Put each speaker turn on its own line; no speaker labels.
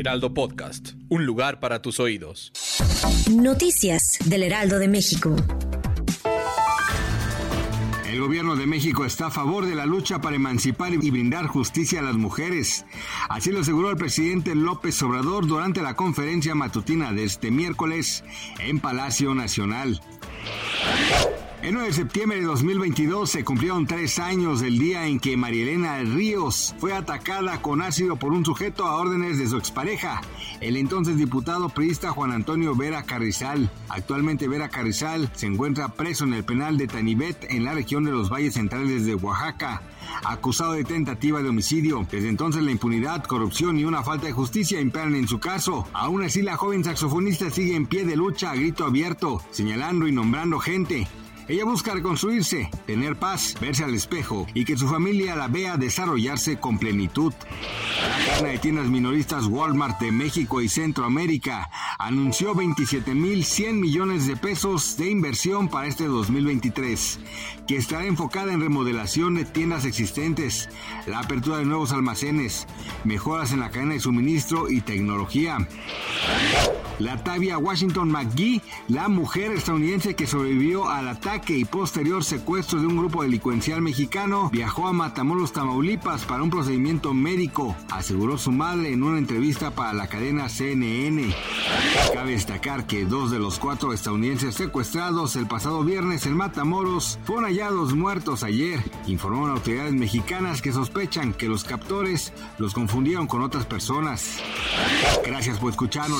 Heraldo Podcast, un lugar para tus oídos.
Noticias del Heraldo de México.
El gobierno de México está a favor de la lucha para emancipar y brindar justicia a las mujeres. Así lo aseguró el presidente López Obrador durante la conferencia matutina de este miércoles en Palacio Nacional. El 9 de septiembre de 2022 se cumplieron tres años del día en que Marielena Ríos fue atacada con ácido por un sujeto a órdenes de su expareja, el entonces diputado priista Juan Antonio Vera Carrizal. Actualmente Vera Carrizal se encuentra preso en el penal de Tanibet en la región de los Valles Centrales de Oaxaca acusado de tentativa de homicidio. Desde entonces la impunidad, corrupción y una falta de justicia imperan en su caso. Aún así la joven saxofonista sigue en pie de lucha a grito abierto, señalando y nombrando gente ella busca reconstruirse, tener paz, verse al espejo y que su familia la vea desarrollarse con plenitud. La cadena de tiendas minoristas Walmart de México y Centroamérica anunció 27.100 millones de pesos de inversión para este 2023, que estará enfocada en remodelación de tiendas existentes, la apertura de nuevos almacenes, mejoras en la cadena de suministro y tecnología. La Tavia Washington McGee, la mujer estadounidense que sobrevivió al ataque y posterior secuestro de un grupo delincuencial mexicano, viajó a Matamoros, Tamaulipas para un procedimiento médico, aseguró su madre en una entrevista para la cadena CNN. Cabe destacar que dos de los cuatro estadounidenses secuestrados el pasado viernes en Matamoros fueron hallados muertos ayer, informaron autoridades mexicanas que sospechan que los captores los confundieron con otras personas. Gracias por escucharnos,